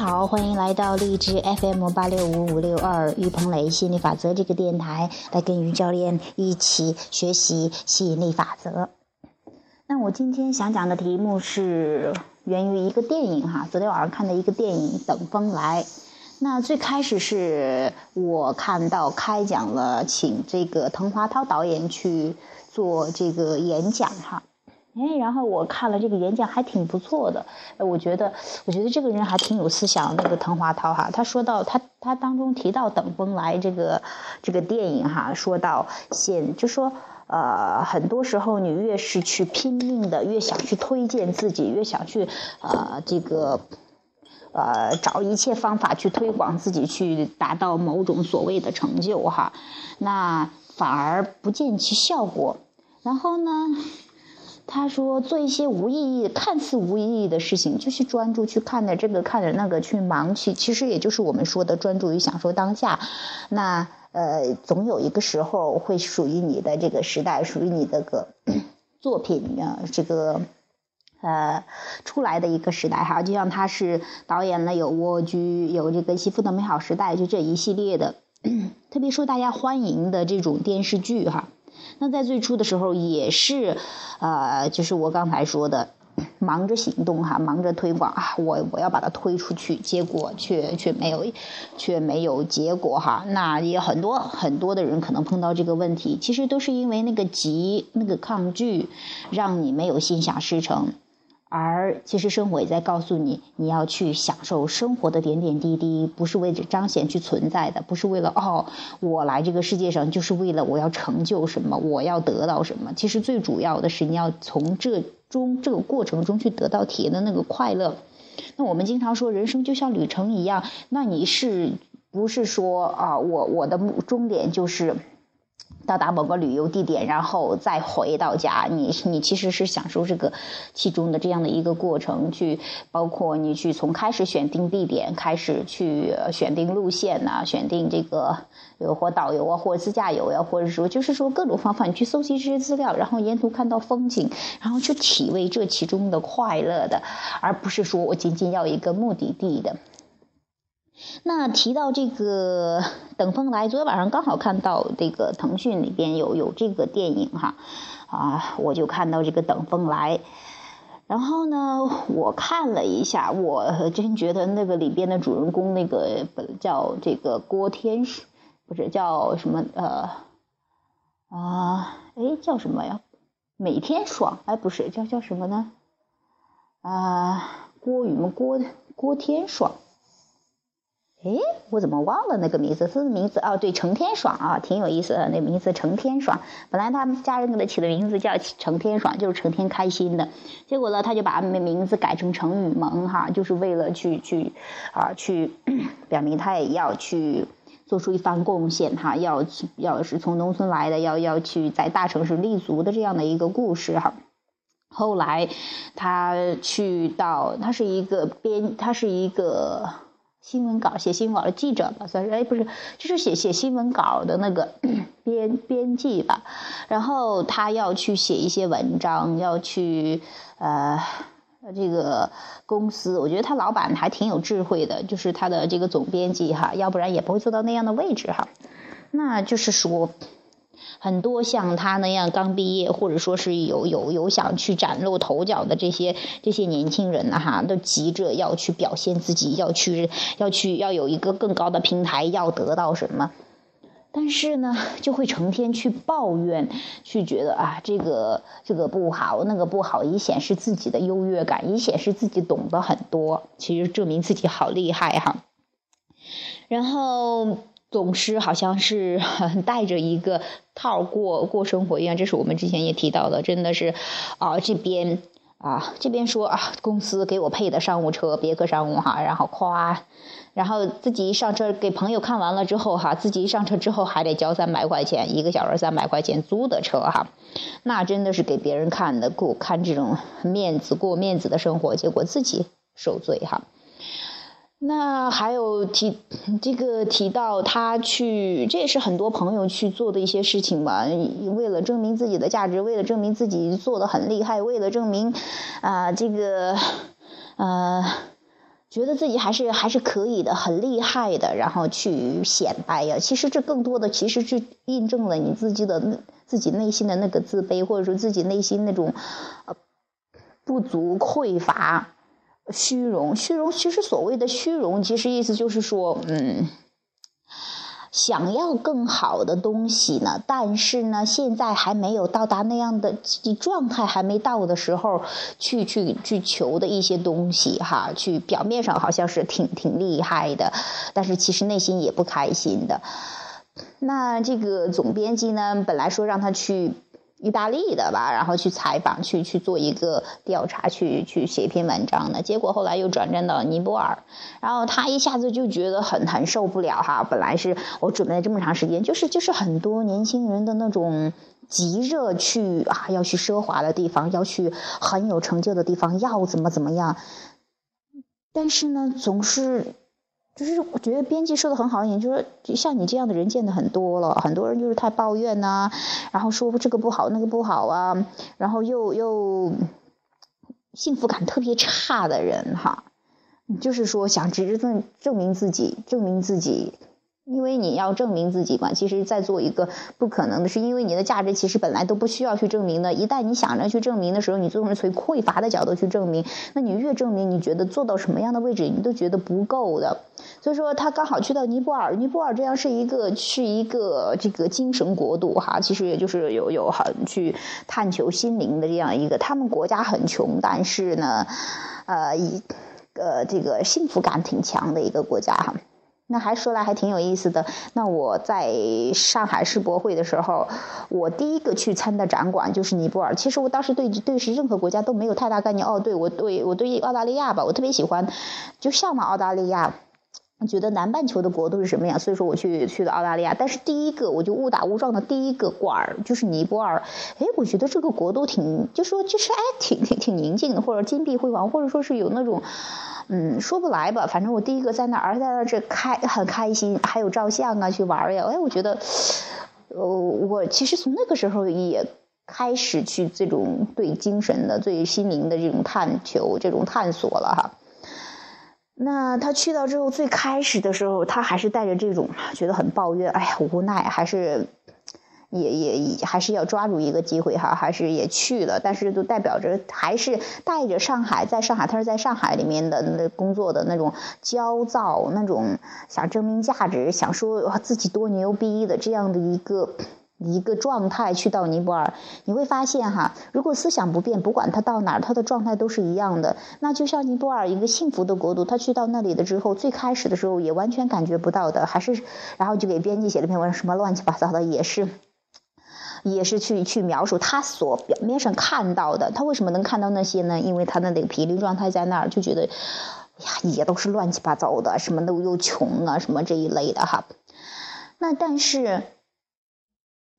好，欢迎来到荔枝 FM 八六五五六二于鹏雷吸引力法则这个电台，来跟于教练一起学习吸引力法则。那我今天想讲的题目是源于一个电影哈，昨天晚上看的一个电影《等风来》。那最开始是我看到开讲了，请这个滕华涛导演去做这个演讲哈。哎，然后我看了这个演讲，还挺不错的。我觉得，我觉得这个人还挺有思想。那个滕华涛哈，他说到他他当中提到《等风来》这个这个电影哈，说到现就说呃，很多时候你越是去拼命的，越想去推荐自己，越想去呃这个呃找一切方法去推广自己，去达到某种所谓的成就哈，那反而不见其效果。然后呢？他说：“做一些无意义、看似无意义的事情，就是专注去看着这个、看着那个，去忙去。其实也就是我们说的专注于享受当下。那呃，总有一个时候会属于你的这个时代，属于你的个 作品啊，这个呃出来的一个时代哈。就像他是导演了有《蜗居》，有这个《媳妇的美好时代》，就这一系列的 特别受大家欢迎的这种电视剧哈。”那在最初的时候也是，呃，就是我刚才说的，忙着行动哈，忙着推广啊，我我要把它推出去，结果却却没有，却没有结果哈。那也很多很多的人可能碰到这个问题，其实都是因为那个急，那个抗拒，让你没有心想事成。而其实生活也在告诉你，你要去享受生活的点点滴滴，不是为了彰显去存在的，不是为了哦，我来这个世界上就是为了我要成就什么，我要得到什么。其实最主要的是你要从这中这个过程中去得到体验的那个快乐。那我们经常说人生就像旅程一样，那你是不是说啊，我我的终点就是？到达某个旅游地点，然后再回到家，你你其实是享受这个其中的这样的一个过程，去包括你去从开始选定地点，开始去选定路线呐，选定这个有或导游啊，或自驾游呀，或者说就是说各种方法，你去搜集这些资料，然后沿途看到风景，然后去体味这其中的快乐的，而不是说我仅仅要一个目的地的。那提到这个《等风来》，昨天晚上刚好看到这个腾讯里边有有这个电影哈，啊，我就看到这个《等风来》，然后呢，我看了一下，我真觉得那个里边的主人公那个叫这个郭天，不是叫什么呃啊，哎叫什么呀？每天爽哎，不是叫叫什么呢？啊，郭宇吗？郭郭天爽。哎，我怎么忘了那个名字？他的名字哦，对，程天爽啊，挺有意思的。那名字程天爽，本来他们家人给他起的名字叫程天爽，就是成天开心的。结果呢，他就把名字改成程雨萌哈，就是为了去去啊去表明他也要去做出一番贡献哈，要要是从农村来的，要要去在大城市立足的这样的一个故事哈。后来他去到，他是一个编，他是一个。新闻稿写新闻稿的记者吧，算是哎，不是，就是写写新闻稿的那个 编编辑吧。然后他要去写一些文章，要去呃这个公司。我觉得他老板还挺有智慧的，就是他的这个总编辑哈，要不然也不会做到那样的位置哈。那就是说。很多像他那样刚毕业，或者说是有有有想去崭露头角的这些这些年轻人呢，哈，都急着要去表现自己，要去要去要有一个更高的平台，要得到什么？但是呢，就会成天去抱怨，去觉得啊，这个这个不好，那个不好，以显示自己的优越感，以显示自己懂得很多，其实证明自己好厉害哈。然后。总是好像是 带着一个套过过生活一样，这是我们之前也提到的，真的是啊这边啊这边说啊公司给我配的商务车别克商务哈，然后夸，然后自己一上车给朋友看完了之后哈，自己一上车之后还得交三百块钱一个小时三百块钱租的车哈，那真的是给别人看的过看这种面子过面子的生活，结果自己受罪哈。那还有提这个提到他去，这也是很多朋友去做的一些事情吧。为了证明自己的价值，为了证明自己做的很厉害，为了证明啊这个呃觉得自己还是还是可以的，很厉害的，然后去显摆呀。其实这更多的其实是印证了你自己的自己内心的那个自卑，或者说自己内心那种呃不足、匮乏、虚荣。虚荣其实所谓的虚荣，其实意思就是说，嗯。想要更好的东西呢，但是呢，现在还没有到达那样的状态，还没到的时候，去去去求的一些东西哈，去表面上好像是挺挺厉害的，但是其实内心也不开心的。那这个总编辑呢，本来说让他去。意大利的吧，然后去采访，去去做一个调查，去去写一篇文章的。结果后来又转战到尼泊尔，然后他一下子就觉得很很受不了哈。本来是我准备了这么长时间，就是就是很多年轻人的那种急着去啊，要去奢华的地方，要去很有成就的地方，要怎么怎么样。但是呢，总是。就是我觉得编辑说的很好一点，就是像你这样的人见的很多了，很多人就是太抱怨呐，然后说这个不好那个不好啊，然后又又幸福感特别差的人哈，就是说想只是证证明自己，证明自己。因为你要证明自己嘛，其实在做一个不可能的，是因为你的价值其实本来都不需要去证明的。一旦你想着去证明的时候，你总是从匮乏的角度去证明，那你越证明，你觉得做到什么样的位置，你都觉得不够的。所以说，他刚好去到尼泊尔，尼泊尔这样是一个是一个这个精神国度哈，其实也就是有有很去探求心灵的这样一个。他们国家很穷，但是呢，呃，一呃这个幸福感挺强的一个国家哈。那还说来还挺有意思的。那我在上海世博会的时候，我第一个去参的展馆就是尼泊尔。其实我当时对对是任何国家都没有太大概念。哦，对我对我对澳大利亚吧，我特别喜欢，就向往澳大利亚。觉得南半球的国度是什么样？所以说我去去了澳大利亚。但是第一个我就误打误撞的第一个馆儿就是尼泊尔。哎，我觉得这个国度挺，就说就是哎挺挺挺宁静的，或者金碧辉煌，或者说是有那种。嗯，说不来吧，反正我第一个在那儿，在那儿这开很开心，还有照相啊，去玩呀。哎，我觉得，呃，我其实从那个时候也开始去这种对精神的、对心灵的这种探求、这种探索了哈。那他去到之后，最开始的时候，他还是带着这种觉得很抱怨，哎呀，无奈，还是。也也还是要抓住一个机会哈，还是也去了，但是就代表着还是带着上海，在上海，他是在上海里面的那工作的那种焦躁，那种想证明价值，想说自己多牛逼的这样的一个一个状态去到尼泊尔，你会发现哈，如果思想不变，不管他到哪儿，他的状态都是一样的。那就像尼泊尔一个幸福的国度，他去到那里的之后，最开始的时候也完全感觉不到的，还是然后就给编辑写了篇文，什么乱七八糟的也是。也是去去描述他所表面上看到的，他为什么能看到那些呢？因为他的那个频率状态在那儿，就觉得，呀，也都是乱七八糟的，什么都又穷啊，什么这一类的哈。那但是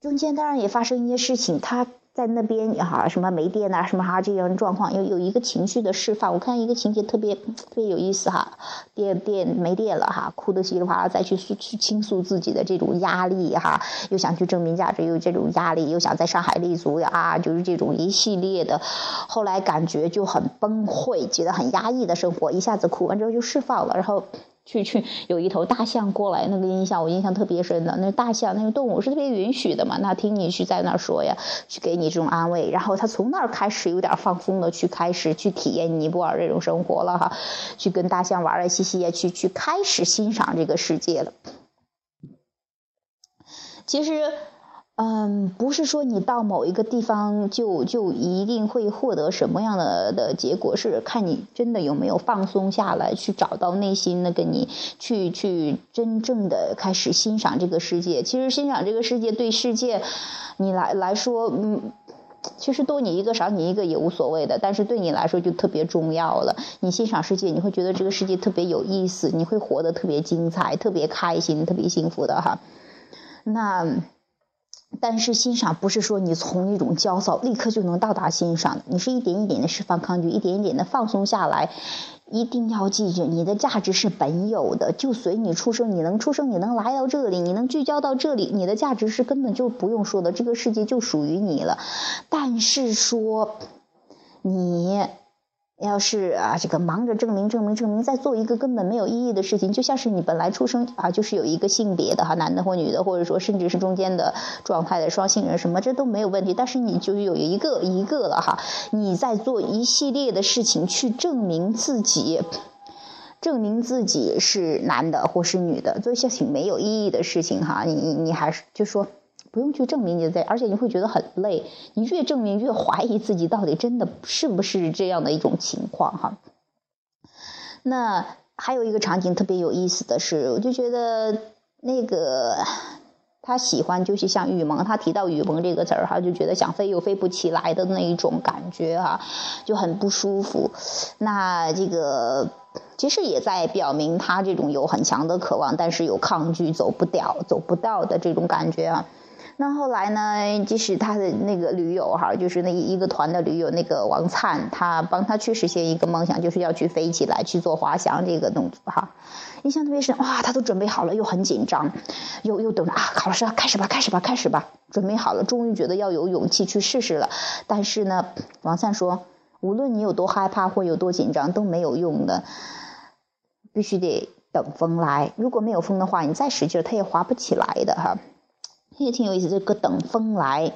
中间当然也发生一些事情，他。在那边哈，什么没电呐，什么哈这样状况，有有一个情绪的释放。我看一个情节特别特别有意思哈，电电没电了哈，哭得稀里哗啦，再去诉去倾诉自己的这种压力哈，又想去证明价值，又这种压力，又想在上海立足呀，啊，就是这种一系列的。后来感觉就很崩溃，觉得很压抑的生活，一下子哭完之后就释放了，然后。去去有一头大象过来，那个印象我印象特别深的。那大象那个动物是特别允许的嘛，那听你去在那儿说呀，去给你这种安慰，然后他从那儿开始有点放松的去开始去体验尼泊尔这种生活了哈，去跟大象玩啊嘻嘻呀，去去开始欣赏这个世界了。其实。嗯，不是说你到某一个地方就就一定会获得什么样的的结果，是看你真的有没有放松下来，去找到内心那个你，去去真正的开始欣赏这个世界。其实欣赏这个世界对世界，你来来说，嗯，其实多你一个少你一个也无所谓的，但是对你来说就特别重要了。你欣赏世界，你会觉得这个世界特别有意思，你会活得特别精彩、特别开心、特别幸福的哈。那。但是欣赏不是说你从一种焦躁立刻就能到达欣赏的，你是一点一点的释放抗拒，一点一点的放松下来。一定要记住，你的价值是本有的，就随你出生，你能出生，你能来到这里，你能聚焦到这里，你的价值是根本就不用说的，这个世界就属于你了。但是说你要是啊，这个忙着证明、证明、证明，在做一个根本没有意义的事情，就像是你本来出生啊，就是有一个性别的哈，男的或女的，或者说甚至是中间的状态的双性人，什么这都没有问题。但是你就有一个一个了哈，你在做一系列的事情去证明自己，证明自己是男的或是女的，做一些挺没有意义的事情哈，你你还是就说。不用去证明你在，而且你会觉得很累。你越证明越怀疑自己到底真的是不是这样的一种情况哈。那还有一个场景特别有意思的是，我就觉得那个他喜欢就是像雨萌，他提到雨萌这个词儿哈，就觉得想飞又飞不起来的那一种感觉哈，就很不舒服。那这个其实也在表明他这种有很强的渴望，但是有抗拒走不掉、走不到的这种感觉啊。那后来呢？即使他的那个驴友哈，就是那一个团的驴友，那个王灿，他帮他去实现一个梦想，就是要去飞起来去做滑翔这个动作哈。印象特别深，哇，他都准备好了，又很紧张，又又等着啊，考老师开始吧，开始吧，开始吧，准备好了，终于觉得要有勇气去试试了。但是呢，王灿说，无论你有多害怕或有多紧张都没有用的，必须得等风来。如果没有风的话，你再使劲，它也滑不起来的哈。也挺有意思，这个等风来。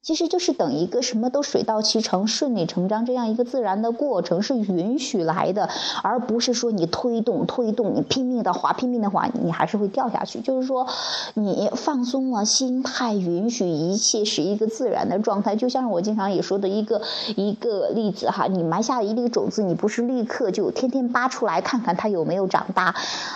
其实就是等一个什么都水到渠成、顺理成章这样一个自然的过程是允许来的，而不是说你推动、推动，你拼命的滑、拼命的滑，你还是会掉下去。就是说，你放松了心态，允许一切是一个自然的状态。就像我经常也说的一个一个例子哈，你埋下一粒种子，你不是立刻就天天扒出来看看它有没有长大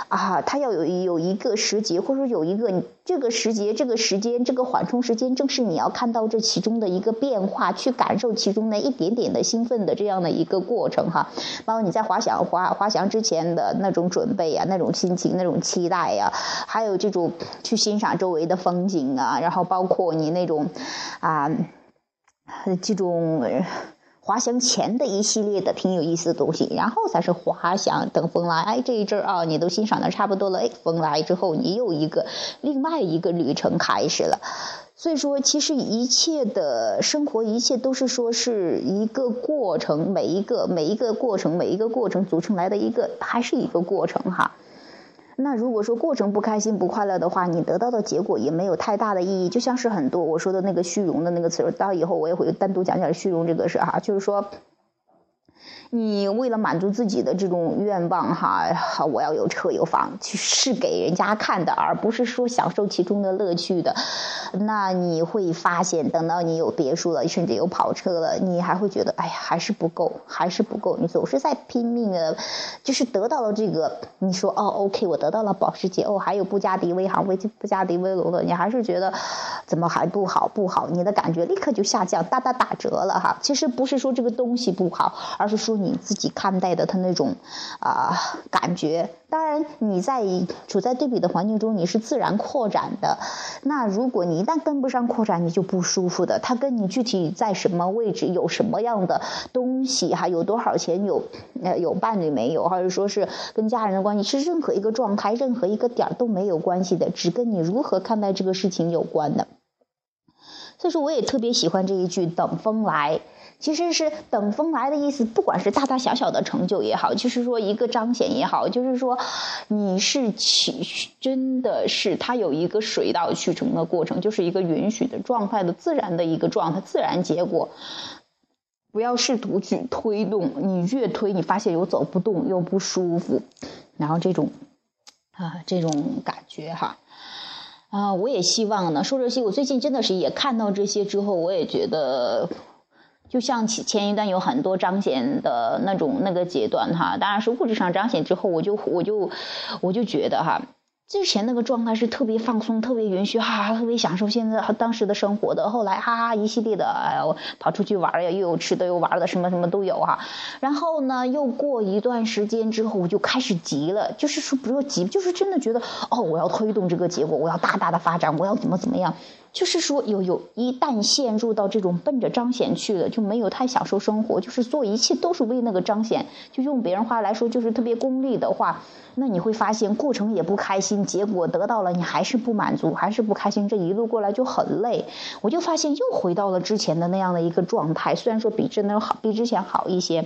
啊？它要有有一个时节，或者说有一个这个时节、这个时间、这个缓冲时间，正是你要看到这。其中的一个变化，去感受其中那一点点的兴奋的这样的一个过程哈，包括你在滑翔滑滑翔之前的那种准备呀，那种心情，那种期待呀，还有这种去欣赏周围的风景啊，然后包括你那种啊这种滑翔前的一系列的挺有意思的东西，然后才是滑翔等风来，哎这一阵儿啊你都欣赏的差不多了，哎风来之后你又一个另外一个旅程开始了。所以说，其实一切的生活，一切都是说是一个过程，每一个每一个过程，每一个过程组成来的一个，还是一个过程哈。那如果说过程不开心不快乐的话，你得到的结果也没有太大的意义。就像是很多我说的那个虚荣的那个词，到以后我也会单独讲讲虚荣这个事哈，就是说。你为了满足自己的这种愿望，哈，我要有车有房，去是给人家看的，而不是说享受其中的乐趣的。那你会发现，等到你有别墅了，甚至有跑车了，你还会觉得，哎呀，还是不够，还是不够。你总是在拼命的，就是得到了这个，你说哦，OK，我得到了保时捷，哦，还有布加迪威航、威布加迪威龙的，你还是觉得怎么还不好不好？你的感觉立刻就下降，大大打折了哈。其实不是说这个东西不好，而是说。你自己看待的他那种啊感觉，当然你在处在对比的环境中，你是自然扩展的。那如果你一旦跟不上扩展，你就不舒服的。他跟你具体在什么位置，有什么样的东西，哈，有多少钱，有呃有伴侣没有，或者说是跟家人的关系，是任何一个状态，任何一个点都没有关系的，只跟你如何看待这个事情有关的。所以说，我也特别喜欢这一句“等风来”。其实是等风来的意思，不管是大大小小的成就也好，就是说一个彰显也好，就是说你是起真的是它有一个水到渠成的过程，就是一个允许的状态的自然的一个状态，自然结果。不要试图去推动，你越推，你发现又走不动，又不舒服，然后这种啊这种感觉哈啊，我也希望呢。说这些，我最近真的是也看到这些之后，我也觉得。就像前前一段有很多彰显的那种那个阶段哈，当然是物质上彰显之后，我就我就我就觉得哈。之前那个状态是特别放松、特别允许，哈哈，特别享受现在当时的生活的。后来哈哈一系列的，哎呦，跑出去玩呀，又有吃的，又玩的，什么什么都有哈。然后呢，又过一段时间之后，我就开始急了，就是说不要急，就是真的觉得哦，我要推动这个结果，我要大大的发展，我要怎么怎么样。就是说有有一旦陷入到这种奔着彰显去了，就没有太享受生活，就是做一切都是为那个彰显。就用别人话来说，就是特别功利的话。那你会发现过程也不开心，结果得到了你还是不满足，还是不开心，这一路过来就很累。我就发现又回到了之前的那样的一个状态，虽然说比之那好，比之前好一些。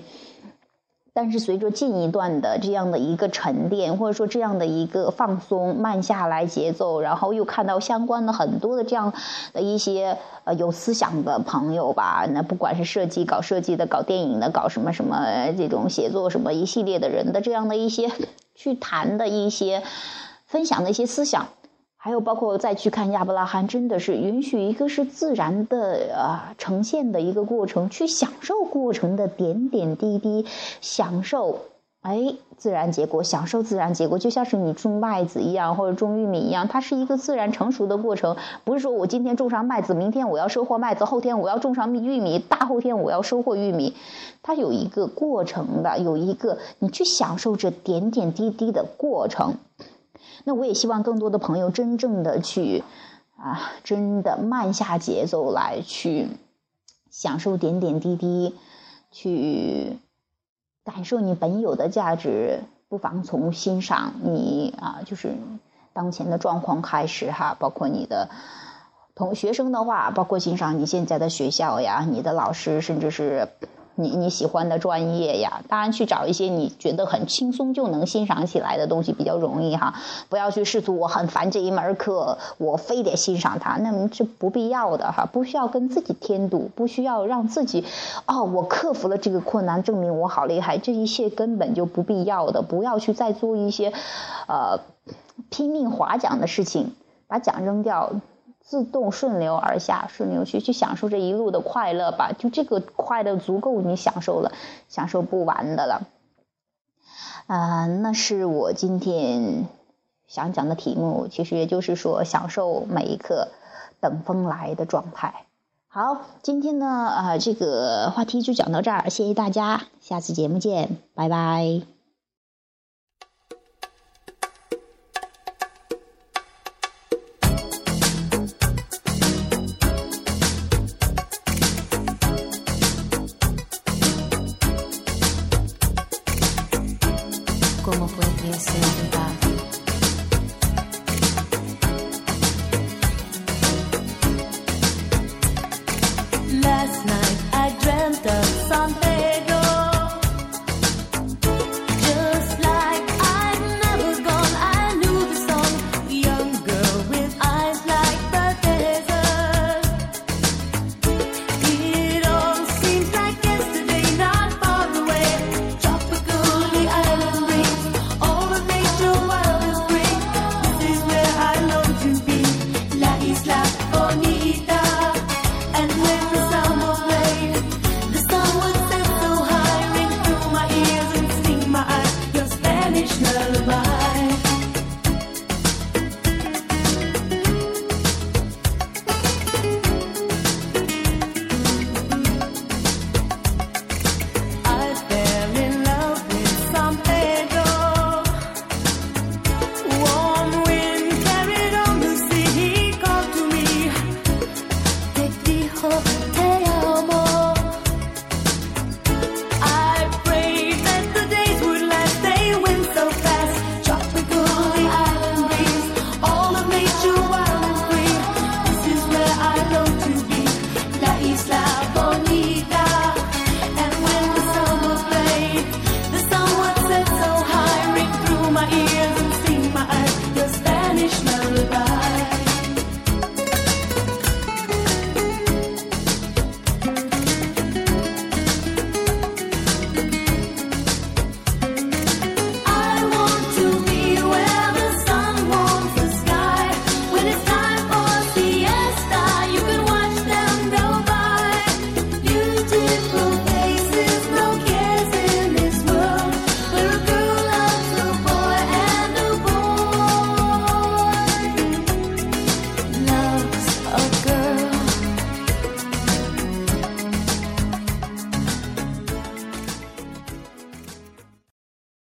但是随着近一段的这样的一个沉淀，或者说这样的一个放松、慢下来节奏，然后又看到相关的很多的这样的一些呃有思想的朋友吧，那不管是设计、搞设计的、搞电影的、搞什么什么这种写作什么一系列的人的这样的一些去谈的一些分享的一些思想。还有包括再去看亚伯拉罕，真的是允许一个是自然的啊呈现的一个过程，去享受过程的点点滴滴，享受哎自然结果，享受自然结果，就像是你种麦子一样，或者种玉米一样，它是一个自然成熟的过程，不是说我今天种上麦子，明天我要收获麦子，后天我要种上玉米，大后天我要收获玉米，它有一个过程的，有一个你去享受这点点滴滴的过程。那我也希望更多的朋友真正的去，啊，真的慢下节奏来去享受点点滴滴，去感受你本有的价值。不妨从欣赏你啊，就是当前的状况开始哈，包括你的同学生的话，包括欣赏你现在的学校呀，你的老师，甚至是。你你喜欢的专业呀，当然去找一些你觉得很轻松就能欣赏起来的东西比较容易哈。不要去试图我很烦这一门课，我非得欣赏它，那么是不必要的哈。不需要跟自己添堵，不需要让自己哦，我克服了这个困难，证明我好厉害，这一切根本就不必要的。不要去再做一些，呃，拼命划桨的事情，把桨扔掉。自动顺流而下，顺流去去享受这一路的快乐吧。就这个快乐足够你享受了，享受不完的了。啊，那是我今天想讲的题目。其实也就是说，享受每一刻等风来的状态。好，今天呢，啊，这个话题就讲到这儿，谢谢大家，下次节目见，拜拜。